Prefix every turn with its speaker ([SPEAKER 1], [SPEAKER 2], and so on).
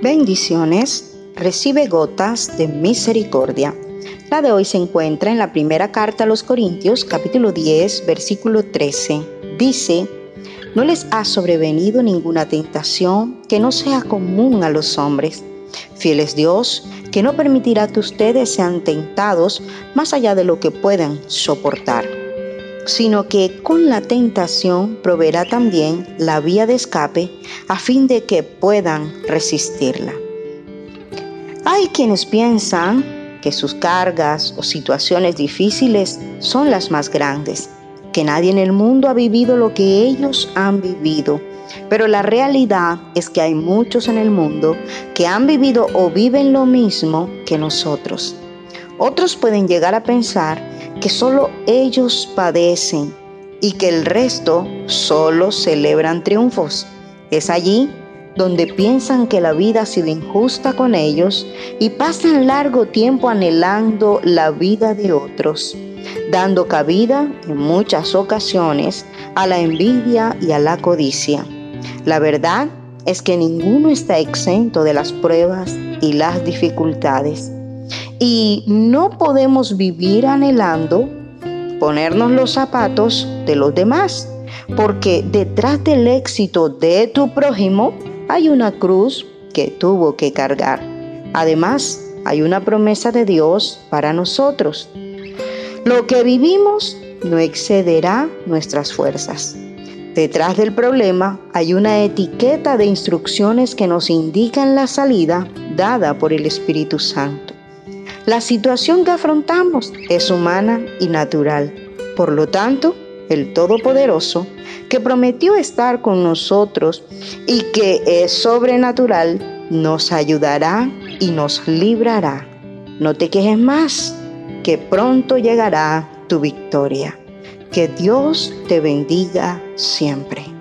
[SPEAKER 1] Bendiciones, recibe gotas de misericordia. La de hoy se encuentra en la primera carta a los Corintios, capítulo 10, versículo 13. Dice, no les ha sobrevenido ninguna tentación que no sea común a los hombres. Fiel es Dios, que no permitirá que ustedes sean tentados más allá de lo que puedan soportar, sino que con la tentación proveerá también la vía de escape a fin de que puedan resistirla. Hay quienes piensan que sus cargas o situaciones difíciles son las más grandes, que nadie en el mundo ha vivido lo que ellos han vivido. Pero la realidad es que hay muchos en el mundo que han vivido o viven lo mismo que nosotros. Otros pueden llegar a pensar que solo ellos padecen y que el resto solo celebran triunfos. Es allí donde piensan que la vida ha sido injusta con ellos y pasan largo tiempo anhelando la vida de otros, dando cabida en muchas ocasiones a la envidia y a la codicia. La verdad es que ninguno está exento de las pruebas y las dificultades. Y no podemos vivir anhelando ponernos los zapatos de los demás, porque detrás del éxito de tu prójimo hay una cruz que tuvo que cargar. Además, hay una promesa de Dios para nosotros. Lo que vivimos no excederá nuestras fuerzas. Detrás del problema hay una etiqueta de instrucciones que nos indican la salida dada por el Espíritu Santo. La situación que afrontamos es humana y natural. Por lo tanto, el Todopoderoso, que prometió estar con nosotros y que es sobrenatural, nos ayudará y nos librará. No te quejes más, que pronto llegará tu victoria. Que Dios te bendiga siempre.